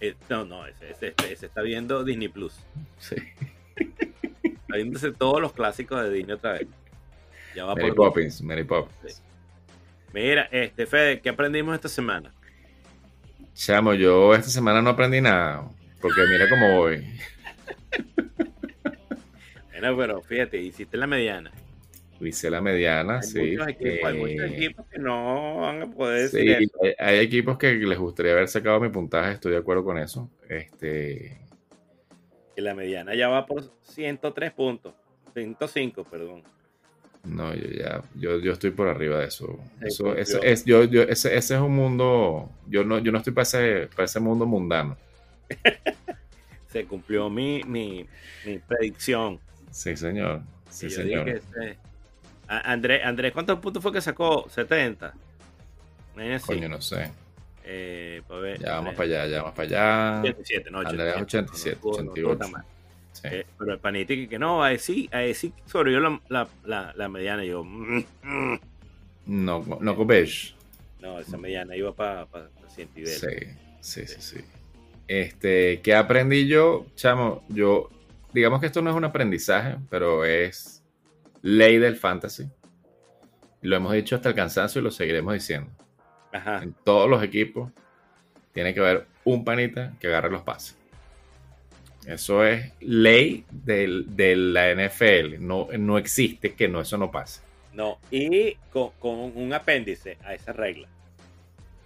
Eh, no, no, ese, ese, ese, está viendo Disney Plus. Sí. Está viéndose todos los clásicos de Disney otra vez. Ya va Mary Poppins, Mary Poppins. Mira, este, Fede, ¿qué aprendimos esta semana? Chamo, yo esta semana no aprendí nada. Porque mira cómo voy. bueno, pero fíjate, hiciste la mediana. Hice la mediana, hay sí. Muchos equipos, hay muchos eh, equipos que no van a poder sí, hay, equipos que les gustaría haber sacado mi puntaje, estoy de acuerdo con eso. Este. Y la mediana ya va por 103 puntos. 105, perdón. No, yo ya, yo, yo estoy por arriba de eso. eso es, yo, yo, ese, ese, es un mundo, yo no, yo no estoy para ese, para ese mundo mundano. Se cumplió mi, mi, mi predicción. Sí, señor. Sí, señor. Andrés, Andrés, ¿cuántos puntos fue que sacó? 70. Coño, no sé. Eh, ver, ya vamos para allá, ya vamos para allá. 87, no, 87. Andrés 87, 88. sí. eh, pero el paniti que no, a decir, a decir sobrevivió la, la, la, la, mediana. Y yo, mm, mm". no, no Copech. No, esa mediana iba para pa, pa Sí, sí, sí, sí. Este, ¿qué aprendí yo? Chamo, yo digamos que esto no es un aprendizaje, pero es ley del fantasy. Lo hemos dicho hasta el cansancio y lo seguiremos diciendo. En todos los equipos tiene que haber un panita que agarre los pases. Eso es ley de la NFL. No, no existe que no, eso no pase. No, y con, un apéndice a esa regla.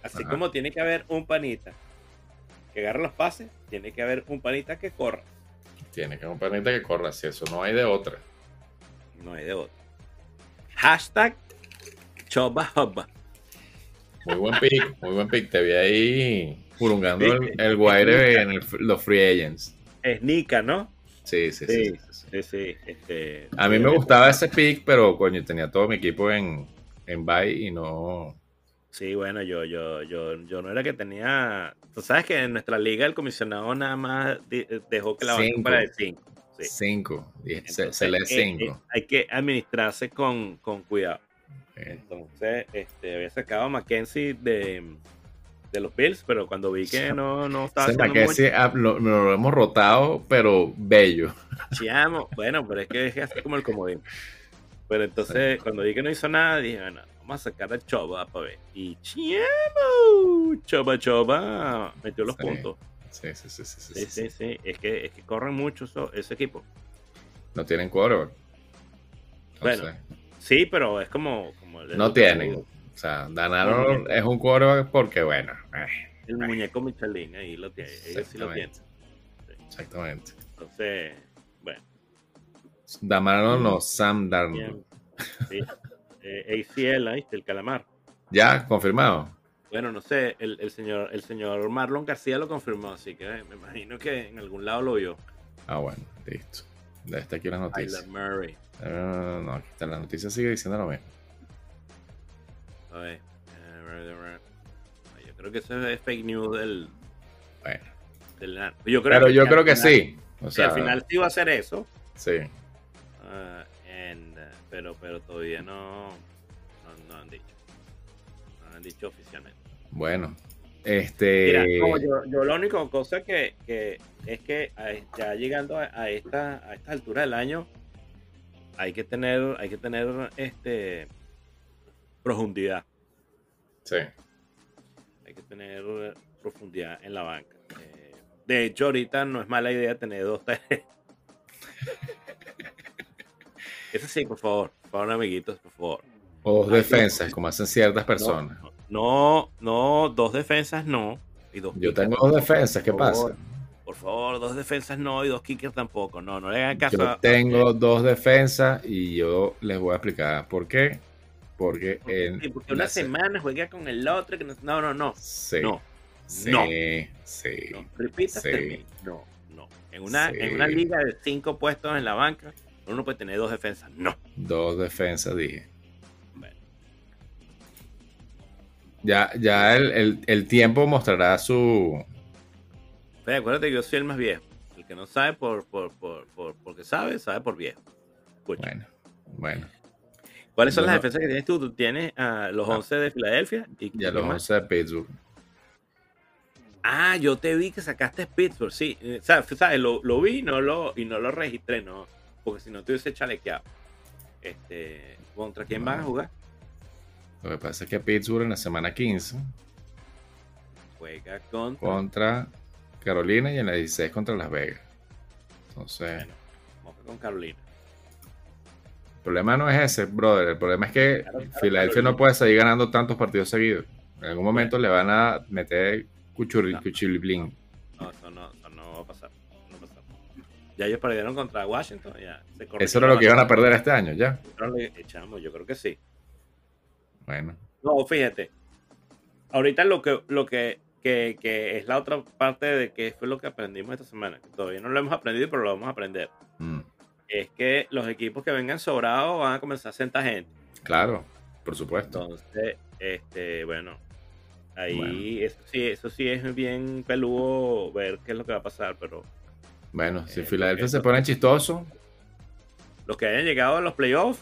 Así como tiene que haber un panita que agarre los pases, tiene que haber un panita que corra. Tiene que haber un panita que corra, si eso no hay de otra. No hay de otra. Hashtag Choba Muy buen pick, muy buen pick. Te vi ahí purungando el, el wire en los free agents. Es Nika, ¿no? Sí, sí, sí. sí, sí, este, a mí me gustaba ese pick, pero coño, tenía todo mi equipo en, en bye y no. Sí, bueno, yo, yo, yo, yo no era que tenía. Tú sabes que en nuestra liga el comisionado nada más dejó que la banca para de 5. 5. Se, lee 5. Eh, eh, hay que administrarse con, con cuidado. Entonces, este, había sacado a Mackenzie de, de los Bills, pero cuando vi que no, no estaba haciendo Mackenzie ah, lo, lo, hemos rotado, pero bello. Chiamo, bueno, pero es que es así como el comodín. Pero entonces, cuando vi que no hizo nada, dije, bueno, vamos a sacar a Choba para ver. Y Chiamo, Choba Choba metió los puntos. Sí sí sí, sí, sí, sí, sí. Es, que, es que corren mucho ese equipo. No tienen quarterback. bueno, sí, pero es como... como no tienen. O sea, Danaro es un quarterback porque, bueno... Eh, el muñeco Michelin, ahí lo tiene. Ellos sí lo tienen. Exactamente. Entonces, bueno. Danaro no, Sam Darnold. Sí. Eh, ACL, ¿viste? El calamar. Ya, confirmado. Bueno, no sé, el, señor, el señor Marlon García lo confirmó, así que me imagino que en algún lado lo vio. Ah, bueno, listo. De esta aquí la noticia. Murray. No, no, aquí está la noticia, sigue diciendo lo mismo. A ver. Yo creo que eso es fake news del. Bueno. yo creo Pero yo creo que sí. O sea, al final sí va a ser eso. Sí. Uh, pero, pero todavía no, no, han dicho. Han dicho oficialmente. Bueno, este. yo, yo la única cosa que, que es que ya llegando a, esta, a esta altura del año, hay que tener, hay que tener este profundidad. Sí. Hay que tener profundidad en la banca. Eh, de hecho, ahorita no es mala idea tener dos Eso sí, por favor. Por favor, amiguitos, por favor. O dos defensas, como hacen ciertas personas. No, no, dos defensas no. Y dos Yo tengo dos defensas, ¿qué pasa? Por favor, dos defensas no y dos kickers tampoco. No, no le hagan caso. Yo tengo dos defensas y yo les voy a explicar por qué. Porque, en porque una semana juega con el otro. Que no, no, no. Sí. No. Sí. No. Sí. No. No. No. En una, en una liga de cinco puestos en la banca, uno puede tener dos defensas. No. Dos defensas, dije. Ya, ya el, el, tiempo mostrará su. Pero acuérdate que yo soy el más viejo. El que no sabe por, por, por, por porque sabe, sabe por viejo. Bueno, bueno. ¿Cuáles son las defensas que tienes tú? Tú tienes a los 11 ah. de Filadelfia y, a los 11 de Pittsburgh. Ah, yo te vi que sacaste Pittsburgh, sí. Eh, ¿Sabes? Lo, lo, vi no lo, y no lo registré, no porque si no te hubiese chalequeado. Este, ¿Contra quién van a jugar? Lo que pasa es que Pittsburgh en la semana 15 juega contra, contra Carolina y en la 16 contra Las Vegas. Entonces, bueno, vamos con Carolina. El problema no es ese, brother. El problema es que Filadelfia no puede seguir ganando tantos partidos seguidos. En algún momento le van a meter cuchurri, no, No, no, no, no va a pasar. Ya ellos perdieron contra Washington. Ya Eso era lo que iban a perder este año, ya. Echamos, yo creo que sí. Bueno. No, fíjate. Ahorita lo que, lo que, que, que, es la otra parte de que fue lo que aprendimos esta semana, que todavía no lo hemos aprendido, pero lo vamos a aprender. Mm. Es que los equipos que vengan sobrados van a comenzar a sentar gente. Claro, por supuesto. Entonces, este, bueno, ahí Eso, sí, eso sí es bien peludo ver qué es lo que va a pasar, pero bueno, si eh, Filadelfia se pone chistoso. Los que hayan llegado a los playoffs,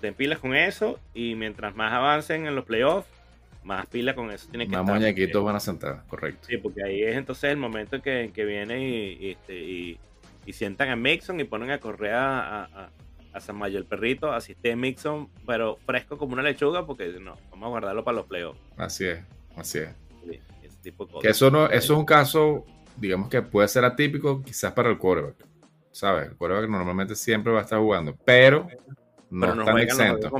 den pilas con eso. Y mientras más avancen en los playoffs, más pilas con eso tienen que Más muñequitos van a sentar, correcto. Sí, porque ahí es entonces el momento en que, que vienen y, y, y, sientan a Mixon y ponen a correr a, a, a Samayo el perrito. Así esté Mixon, pero fresco como una lechuga, porque no, vamos a guardarlo para los playoffs. Así es, así es. Que eso, no, eso es un caso digamos que puede ser atípico quizás para el quarterback. ¿Sabes? El quarterback normalmente siempre va a estar jugando, pero no, pero no están exentos.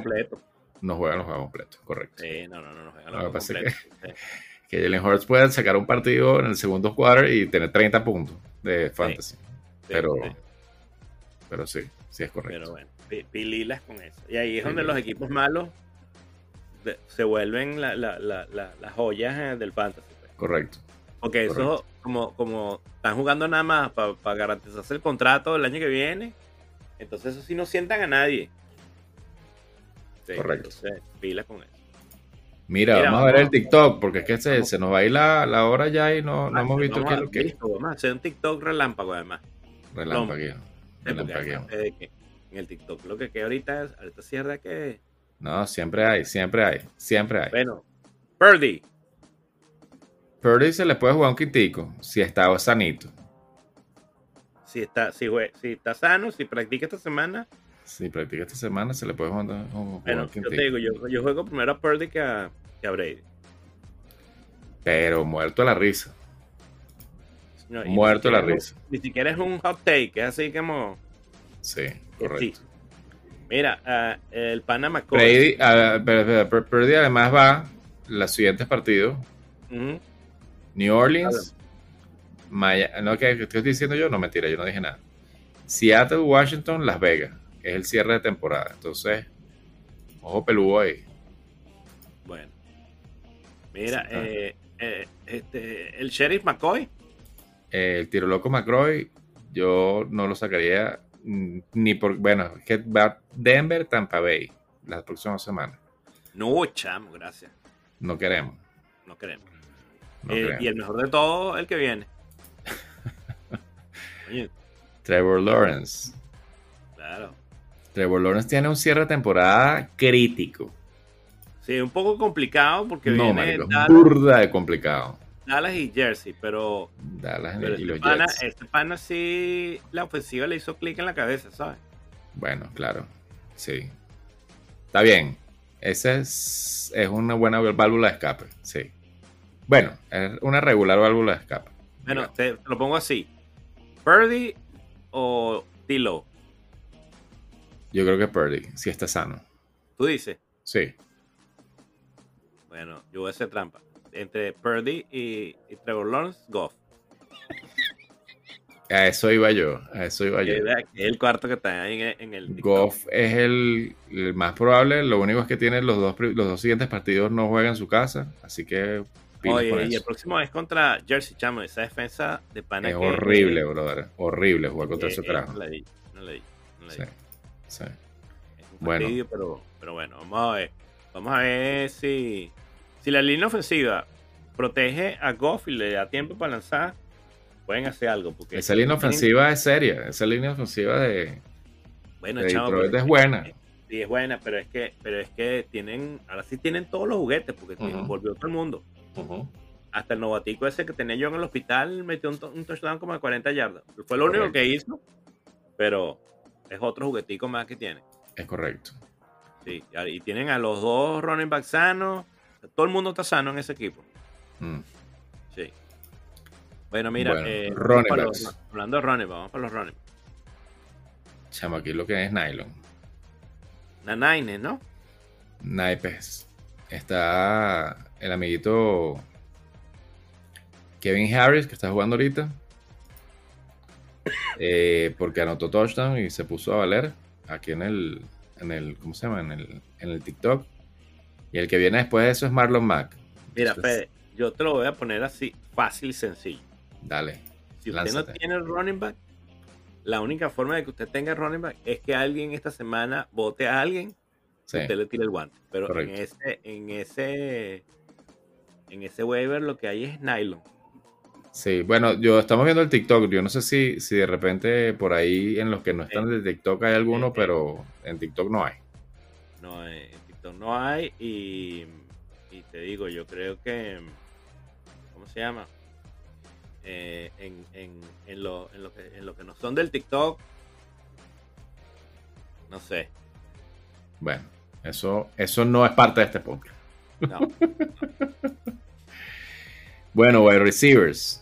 No juegan los juegos completos, correcto. Sí, no, no, no, no juegan los juegos completos. Que, que Jalen Hurts puede sacar un partido en el segundo quarter y tener 30 puntos de fantasy. pero, pero sí, sí es correcto. Pero bueno, pililas con eso. Y ahí es donde los equipos malos se vuelven la, la, la, las joyas eh, del fantasy. Pues. Correcto. Porque eso, como, como están jugando nada más para garantizarse el contrato el año que viene, entonces eso sí no sientan a nadie. Correcto. Entonces, pila con eso. Mira, Mira, vamos a ver el TikTok, porque es que se, se nos va a ir la, la hora ya y no, no Ah, hemos visto qué es lo que es. un TikTok relámpago además. De que en el TikTok lo que queda ahorita es, ahorita verdad que, No, siempre hay, siempre hay, siempre hay. bueno, Purdy, Purdy se le puede jugar un quitico si está sanito. si está, si, si está sano, si practica esta semana, Si practica esta semana, se le puede jugar bueno, yo te digo, yo, yo juego primero a Purdy que a, que a Brady. Pero muerto a la risa. No, Muerto la siquiera es risa. un- Ni siquiera es un hot take, es así como, Sí, sí. correcto. Mira, ah, el Panama Brady, Purdy además va los siguientes partidos. New Orleans, Miami, no, ¿qué, qué estoy diciendo yo? No, mentira, yo no dije nada. Seattle, Washington, Las Vegas. Es el cierre de temporada. Entonces, ojo peludo ahí. bueno. Mira, Sí, eh, eh, este, el Sheriff McCoy, el tiro loco McCroy, yo no lo sacaría ni por. Bueno, es que va Denver, Tampa Bay la próxima semana. no, chamo, gracias, No queremos. no queremos. No Eh, y el mejor de todo, el que viene. Trevor Lawrence. claro. Trevor Lawrence tiene un cierre de temporada crítico. Sí, un poco complicado porque No, viene marico, Dallas, burda de complicado. Dallas y Jersey, pero, Dallas pero y este, los pana, Jets. este pana sí, la ofensiva le hizo clic en la cabeza, ¿sabes? Bueno, claro, sí. Está bien. Esa es, es una buena válvula de escape, sí. Bueno, es una regular válvula de escape. Bueno, te, lo pongo así. Purdy o Tilo, Yo creo que Purdy, si está sano. tú dices. Sí. Bueno, yo voy a hacer trampa. Entre Purdy y, y Trevor Lawrence, Goff. A eso iba yo, a eso iba yo. Es el cuarto que está ahí en, el TikTok. Goff es el, el más probable, lo único es que tiene los dos, los dos siguientes partidos no juega en su casa, así que Oye, y el próximo es contra Jersey, chamo. Esa defensa de pana Es que- horrible, brother. Horrible jugar contra Eh, ese eh, carajo. No le di, no le di, no le di. sí. Es un Bueno. fastidio, pero, pero bueno, vamos a ver. Vamos a ver si, si la línea ofensiva protege a Goff y le da tiempo para lanzar, pueden hacer algo. Porque Esa línea tienen- ofensiva es seria. Esa línea ofensiva de, bueno, de pero- es buena. Sí, es buena, pero es que, pero es que tienen, ahora sí tienen todos los juguetes, porque tienen- Ujú. volvió todo el mundo. Hasta el novatico ese que tenía yo en el hospital metió un, to- un touchdown como de 40 yardas. Fue lo único que hizo, pero es otro juguetico más que tiene. Es correcto. Sí, y tienen a los dos running backs sanos. Todo el mundo está sano en ese equipo. Mm. Sí. Bueno, mira, Bueno, eh, running los- hablando de running, vamos para los running. Chamo, aquí lo que es nylon. Nanaine, ¿no? Naipes. Está el amiguito Kevin Harris, que está jugando ahorita. Eh, porque anotó touchdown y se puso a valer aquí en el, en el ¿cómo se llama? En el, en el TikTok. Y el que viene después de eso es Marlon Mack. Mira, Entonces, Fede, yo te lo voy a poner así, fácil y sencillo. Dale. Si usted Lánzate. no tiene running back, la única forma de que usted tenga running back es que alguien esta semana vote a alguien Sí. usted le tire el guante. Pero en ese, en ese, en ese waiver lo que hay es nylon. Sí, bueno, yo estamos viendo el TikTok. Yo no sé si, si de repente por ahí en los que no están de TikTok hay alguno, pero en TikTok no hay. No, eh, en TikTok no hay y, y te digo, yo creo que, ¿cómo se llama? Eh, en, en, en, lo, en, lo que, en lo que no son del TikTok, no sé. Bueno, eso, eso no es parte de este podcast. No, Bueno, wide receivers.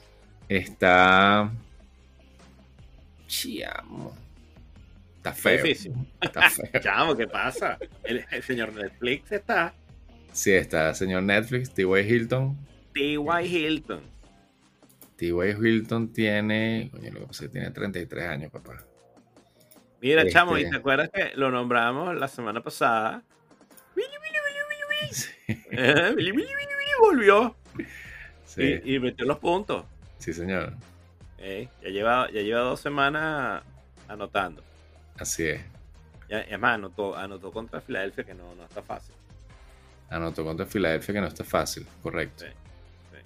Está. Chiamo. Está feo. difícil. Está feo. chamo, ¿qué pasa? El, el señor Netflix está. Sí, está señor Netflix, T.Y. Hilton. T.Y. Hilton. T.Y. Hilton tiene. Coño, lo que pasa es que tiene 33 años, papá. Mira, Este- chamo, ¿y te acuerdas que lo nombramos la semana pasada? Sí, Eh, volvió sí, y, y metió los puntos. sí, señor. Eh, ya, lleva, ya lleva dos semanas anotando. Así es. Ya, es más, anotó, anotó contra Filadelfia, que no, no está fácil. Anotó contra Filadelfia que no está fácil, correcto. Sí, sí.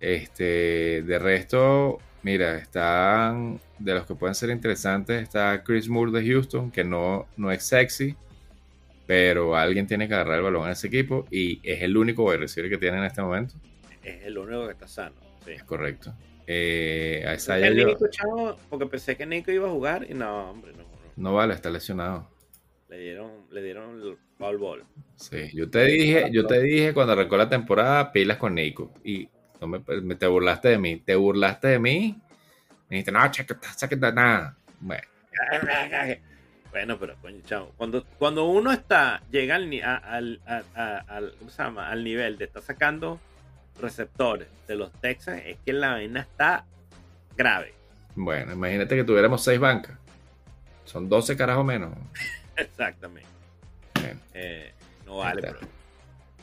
Este, de resto, mira, están de los que pueden ser interesantes, está Chris Moore de Houston, que no, no es sexy, pero alguien tiene que agarrar el balón en ese equipo y es el único wide receiver que tiene en este momento. Es el único que está sano. Sí. Es correcto. Eh, a Es Isaiah el yo- porque pensé que Nico iba a jugar y no, hombre, no. no. no vale, está lesionado. Le dieron, le dieron el ball ball. Sí, yo te dije, yo te dije cuando arrancó la temporada, pilas con Nico. Y no me, me- te burlaste de mí. Te burlaste de mí. Me dijiste, no, checa, checa, nada. Bueno, Bueno, pero coño, chavo, cuando, cuando uno está, llega al, al, a- a- al- ¿cómo se llama? al nivel de estar sacando receptores de los Texans, es que la vaina está grave. bueno, imagínate que tuviéramos seis bancas. Son 12 carajos menos. Exactamente. Bueno, Eh, no vale, pero.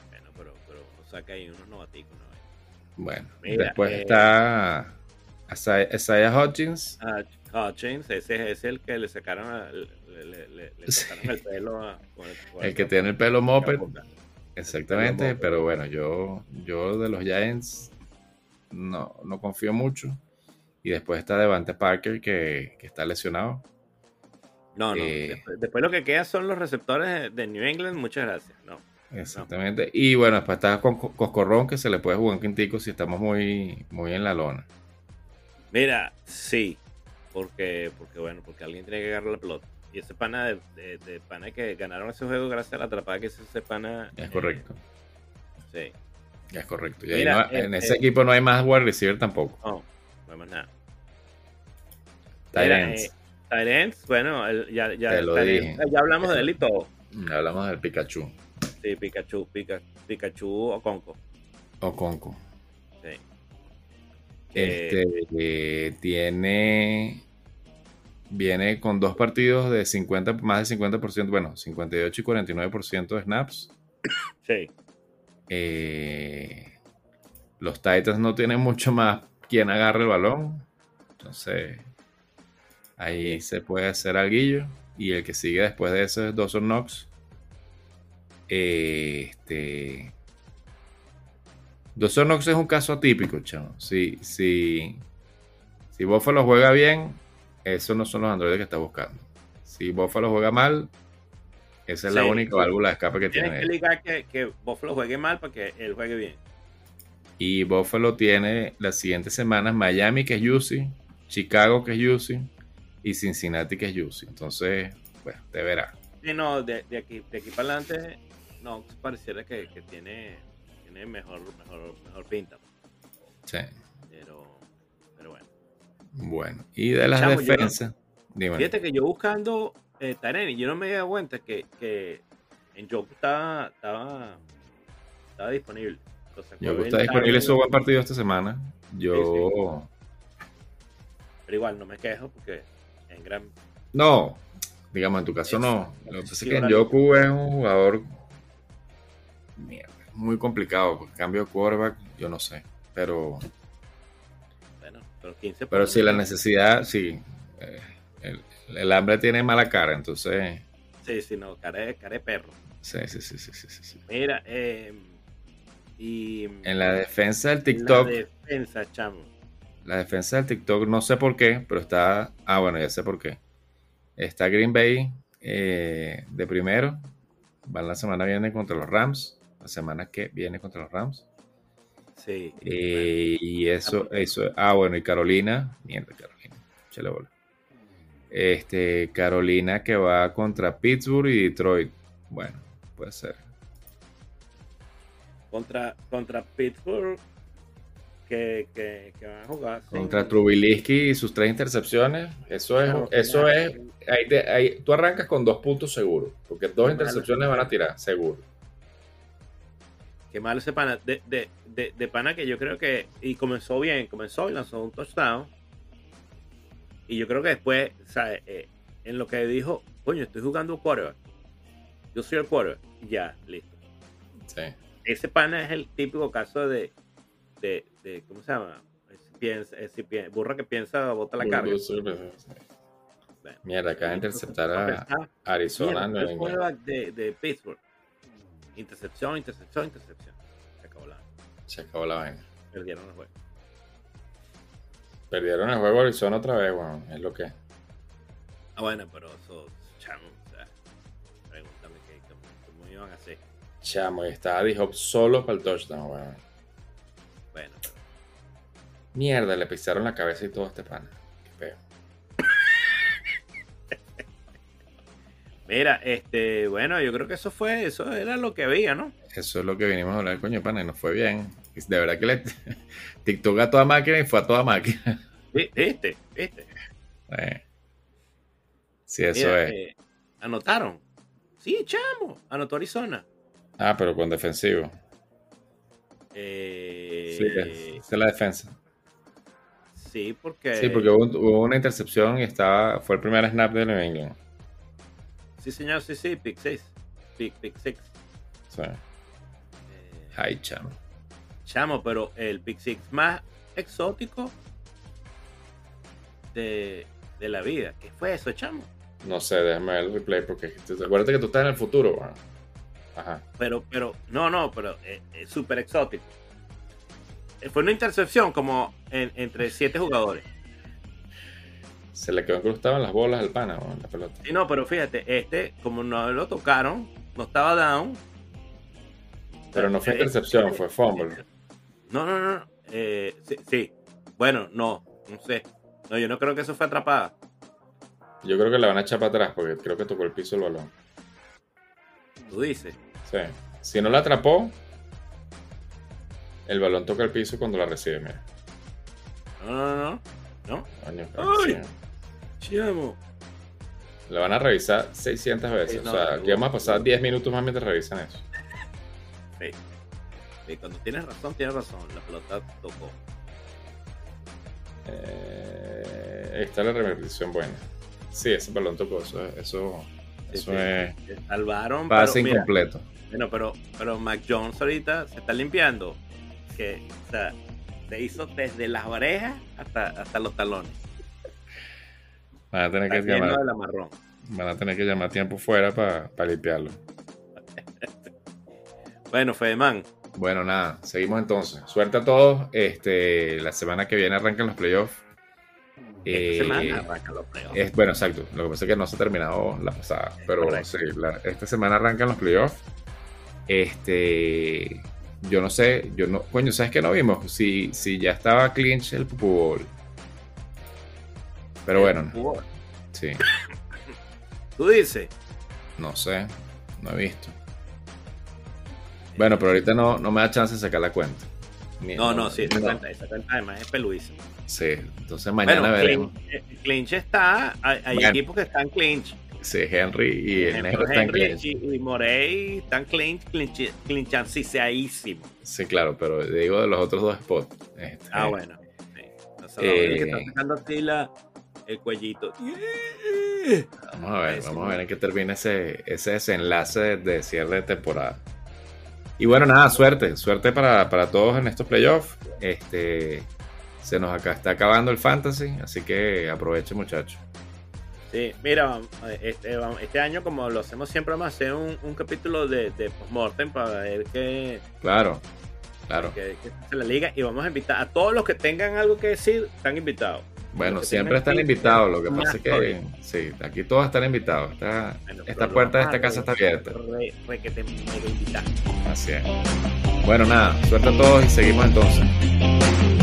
Bueno, pero, pero uno saca ahí unos novaticos, ¿no? bueno. Mira, después eh, está Isaiah Hodgins. Hutchins, ese es el que le sacaron, a- le, le- le- le Sí. sacaron el pelo a, con el, con El que tiene el pelo moped. boca. Exactamente, Pero no, pero bueno, yo, yo de los Giants no, no confío mucho. Y después está Devante Parker que, que está lesionado. No, no. Eh. Después, después lo que queda son los receptores de, New England. Muchas gracias. No. Exactamente. Y bueno, después está con con Coscorrón que se le puede jugar un quintico si estamos muy, muy en la lona. Mira, sí. Porque, porque bueno, porque alguien tiene que agarrar la pelota. Y ese pana de, de, de pana que ganaron ese juego gracias a la atrapada que hizo ese pana. Es eh, correcto. sí. Es correcto. Y Mira, no- en eh, ese eh. equipo no hay más wide receiver tampoco. No, no hay más nada. Eh, tight ends, bueno, el- ya, ya, Te lo tight dije. ends, ya hablamos de él y todo. Hablamos del Pikachu. Sí, Pikachu, Pika- Pikachu o Conco. O Conco. Sí. Este eh, tiene. Viene con dos partidos de 50, más de 50%, bueno, 58 y 49% de snaps. Sí. Eh, los Titans no tienen mucho más quien agarre el balón. Entonces, ahí se puede hacer alguillo. Y el que sigue después de eso es Dawson Knox. Este. Dawson Knox es un caso atípico, chamo. Si, si, si Buffalo juega bien, esos no son los androides que está buscando. Si Buffalo juega mal, esa es la única válvula de escape que tiene. Tienes que ligar que, que Buffalo juegue mal para que él juegue bien. Y Buffalo tiene las siguientes semanas Miami, que es Juicy, Chicago, que es Juicy, y Cincinnati, que es Juicy. Entonces, bueno, te verá. Sí, no, de, de aquí, de aquí para adelante, no, pareciera que, que tiene, tiene mejor, mejor, mejor pinta. Sí. Pero. Bueno, y de las Chamo, no- defensas, dime. Fíjate que yo buscando eh, Tareni, yo no me di cuenta que, que en Joku estaba, estaba, estaba disponible. Entonces, Yo fue está disponible su buen partido esta semana. Yo. Pero igual no me quejo porque en gran. No, digamos, en tu caso Es- no. Lo que pasa es que horario. Yoku es un jugador. Mierda, muy complicado. porque Cambio de quarterback, yo no sé. Pero. Pero 15 Pero si la necesidad, sí. eh, el, el hambre tiene mala cara, entonces. Sí, sí, no, cara cara de perro. Sí, sí, sí, sí, sí, sí. Mira, eh, y. En la defensa del la TikTok, defensa, chamo. la defensa del TikTok, no sé por qué, pero está. Ah, bueno, ya sé por qué. Está Green Bay eh, de primero. Van la semana viene contra los Rams. La semana que viene contra los Rams. Sí. Eh, y eso, eso. Ah, bueno, y Carolina. Mierda, Carolina. Chale bola. Este, Carolina que va contra Pittsburgh y Detroit. Bueno, puede ser. Contra, contra Pittsburgh, que, que, que van a jugar. sin- Contra Trubisky y sus tres intercepciones. Eso es, eso es. Ahí te- ahí- tú arrancas con dos puntos seguros. Porque dos intercepciones van a tirar, seguro. Qué malo ese pana. De, de, de, de pana que yo creo que. Y comenzó bien, comenzó y lanzó un touchdown. Y yo creo que después, sea, eh, en lo que dijo, coño, estoy jugando quarterback. Yo soy el quarterback. Ya, listo. Sí. Ese pana es el típico caso de. de, de ¿Cómo se llama? Si piensa, eh, si pi- burra que piensa, bota la carga. Mierda, acaba de interceptar a Ah, Arizona. New el England. quarterback de, de Pittsburgh. Intercepción, intercepción, intercepción. Se acabó la Se acabó la vaina. Perdieron el juego. Perdieron el juego Arizona otra vez, weón. Es lo que es. Ah, bueno, pero eso, chamo, o sea, pregúntame qué, cómo, iban a hacer. Chamo, y estaba D-Hop solo para el touchdown, weón. Bueno, pero Mierda, le pisaron la cabeza y todo a este pana. Mira, este, bueno, yo creo que eso fue, eso era lo que había, ¿no? Eso es lo que vinimos a hablar, coño, pana, y nos fue bien. De verdad que le TikTok a toda máquina y fue a toda máquina. Vi- ¿Viste? ¿Viste? Eh. Sí, eso Mira, es. eh, anotaron. Sí, chamo, anotó Arizona. Ah, pero con defensivo. Eh, Sí, esa es la defensa. sí, porque. Sí, porque hubo, hubo una intercepción y estaba, fue el primer snap de New England. Sí, señor, sí, sí, pick 6. Pick, pick 6. O sea, ay, chamo. chamo, pero el pick 6 más exótico de, de la vida. ¿Qué fue eso, chamo? No sé, déjame ver el replay porque te- acuérdate que tú estás en el futuro, weón. Ajá. Pero, pero, no, no, pero eh, es súper exótico. Eh, Fue una intercepción como en- entre siete jugadores. Se le quedó incrustado en las bolas al pana, weón, la pelota. Sí, no, pero fíjate, este, como no lo tocaron, no estaba down. Pero no fue Eh, intercepción, fue fumble. No, no, no. eh, sí, sí. Bueno, no, no sé. No, yo no creo que eso fue atrapada. Yo creo que la van a echar para atrás porque creo que tocó el piso el balón. Tú dices. Sí. Si no la atrapó, el balón toca el piso cuando la recibe, mira. No, no, no. No. Coño, Chamo. La van a revisar 600 veces. Sí, no, o sea, aquí vamos a pasar no. 10 minutos más mientras revisan eso. Sí. Sí, cuando tienes razón, tienes razón. La pelota tocó. Eh, ahí está la repetición buena. Sí, ese balón tocó. Eso, eso, Sí, eso sí. es Salvaron. pase mira, incompleto. bueno, pero, pero Mac Jones ahorita se está limpiando. Que, o sea, se hizo desde las orejas hasta, hasta los talones. Van a tener que Está llamar, de la marrón. van a tener que llamar tiempo fuera para limpiarlo. Bueno, Fedeman, Bueno, nada, seguimos entonces. Suerte a todos. Este, la semana que viene arrancan los playoffs. Eh, esta semana arrancan los playoffs. es, bueno, exacto. Lo que pasa es que no se ha terminado la pasada. Pero Correcto. sí, la- esta semana arrancan los playoffs. Este. Yo no sé, yo no. Coño, ¿sabes qué no vimos? Si, si ya estaba clinch el Pupu Bowl. Pero bueno, sí. Tú dices. No sé. No he visto. Bueno, pero ahorita no, no me da chance de sacar la cuenta. Ni- No, no, sí, esa no. cuenta, esa cuenta además es peluísima. Sí, entonces mañana Bueno, veremos. clinch, eh, clinch está, hay, equipos que están clinch. Sí, Henry y el negro están clinch. y, y Morey están clinch, clinch, clinchanciseadísimos. Sí, claro, pero digo de los otros dos spots. Este, Ah, bueno. Sí. Entonces, Eh, el que está sacando así la, el cuellito. Vamos a ver, vamos a ver en qué termina ese, ese desenlace de, cierre de temporada. Y bueno, nada, suerte, suerte para, para todos en estos playoffs. Este, se nos acá está acabando el fantasy, así que aproveche muchachos. Sí, mira, este, este año, como lo hacemos siempre, vamos a hacer un, un capítulo de, de postmortem para ver qué, Claro, claro. qué, qué hace la liga. Y vamos a invitar a todos los que tengan algo que decir, están invitados. Bueno, siempre están invitados, lo que pasa es que sí, aquí todos están invitados. Esta, Bueno, esta puerta de esta casa está abierta. Re, re que te mega invitar. Así es. Bueno, nada, suerte a todos y seguimos entonces.